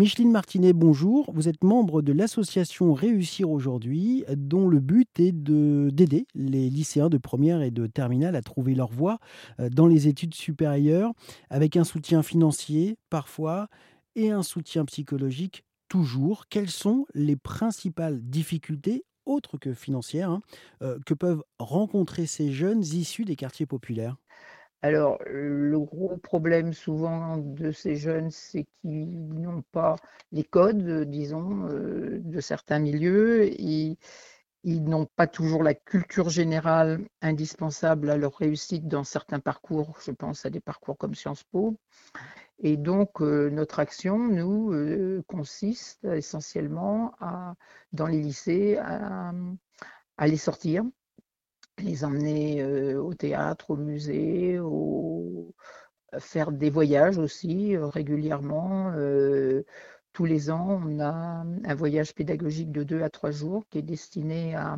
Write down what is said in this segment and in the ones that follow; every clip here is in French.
Micheline Martinet, bonjour. Vous êtes membre de l'association Réussir aujourd'hui, dont le but est d'aider les lycéens de première et de terminale à trouver leur voie euh, dans les études supérieures, avec un soutien financier parfois et un soutien psychologique toujours. Quelles sont les principales difficultés autres que financières hein, euh, que peuvent rencontrer ces jeunes issus des quartiers populaires? Alors, le gros problème souvent de ces jeunes, c'est qu'ils n'ont pas les codes, disons, euh, de certains milieux. Ils, n'ont pas toujours la culture générale indispensable à leur réussite dans certains parcours. Je pense à des parcours comme Sciences Po. Et donc, euh, notre action, nous, euh, consiste essentiellement à, dans les lycées à les sortir les emmener au théâtre, au musée, au... faire des voyages aussi régulièrement. tous les ans, on a un voyage pédagogique de deux à trois jours qui est destiné à,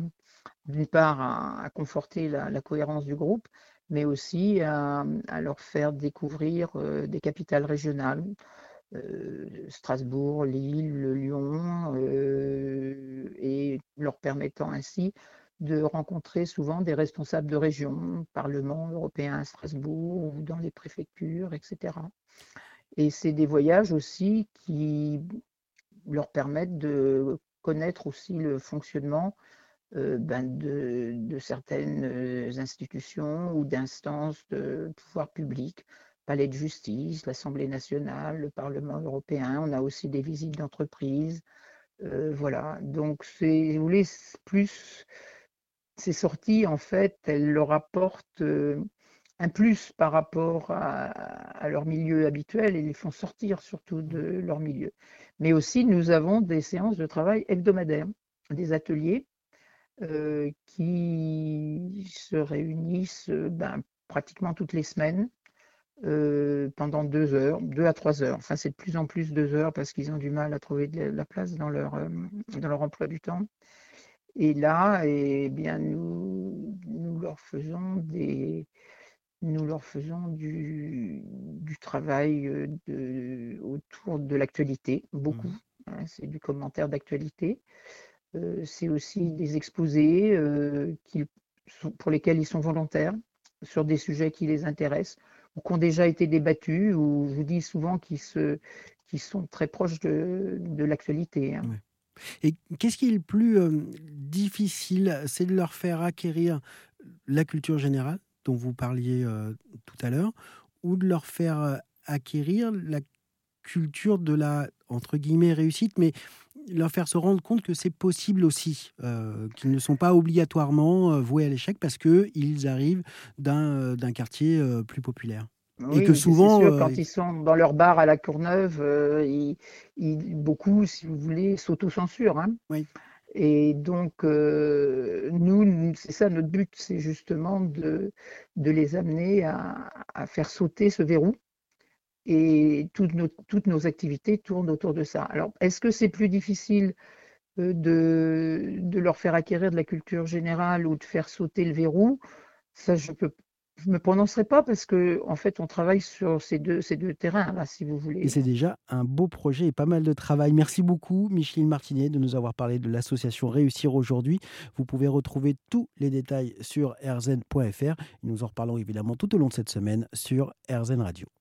d'une part, à, conforter la, cohérence du groupe, mais aussi à, leur faire découvrir des capitales régionales. Strasbourg, Lille, Lyon, et leur permettant ainsi de rencontrer souvent des responsables de région, Parlement européen à Strasbourg ou dans les préfectures, etc. Et c'est des voyages aussi qui leur permettent de connaître aussi le fonctionnement euh, ben de, certaines euh, institutions ou d'instances de pouvoir public, palais de justice, l'Assemblée nationale, le Parlement européen. On a aussi des visites d'entreprise. Euh, voilà, donc c'est, vous voulez, plus ces sorties, en fait, elles leur apportent euh, un plus par rapport à, leur milieu habituel et les font sortir surtout de leur milieu. Mais aussi, nous avons des séances de travail hebdomadaires, des ateliers euh, qui se réunissent ben, pratiquement toutes les semaines euh, pendant deux heures, deux à trois heures. Enfin, c'est de plus en plus deux heures parce qu'ils ont du mal à trouver de la place dans leur, dans leur emploi du temps. Et là, eh bien, nous, nous leur faisons des, nous leur faisons du, du travail euh, de, autour de l'actualité, beaucoup. Mmh. Hein, c'est du commentaire d'actualité. Euh, c'est aussi des exposés euh, qui, pour lesquels ils sont volontaires sur des sujets qui les intéressent ou qui ont déjà été débattus, ou je vous dis souvent qu'ils sont très proches de, de l'actualité. Hein. Et qu'est-ce qui est le plus difficile C'est de leur faire acquérir la culture générale, dont vous parliez tout à l'heure, ou de leur faire acquérir la culture de la, entre guillemets, réussite, mais leur faire se rendre compte que c'est possible aussi, qu'ils ne sont pas obligatoirement voués à l'échec parce qu'ils arrivent d'un quartier plus populaire? Et que souvent, sûr, quand euh, ils sont dans leur bar à la Courneuve, euh, ils, beaucoup, si vous voulez, s'autocensurent. Hein. Oui. Et donc, euh, nous, c'est ça notre but, c'est justement de, de les amener à, à, faire sauter ce verrou. Et toutes nos, toutes nos activités tournent autour de ça. Alors, est-ce que c'est plus difficile de, de leur faire acquérir de la culture générale ou de faire sauter le verrou? Ça, je peux je ne me prononcerai pas parce que en fait, on travaille sur ces deux, terrains, là, si vous voulez. Et c'est déjà un beau projet et pas mal de travail. Merci beaucoup, Micheline Martinet, de nous avoir parlé de l'association Réussir aujourd'hui. Vous pouvez retrouver tous les détails sur rzn.fr. Nous en reparlons évidemment tout au long de cette semaine sur RZN Radio.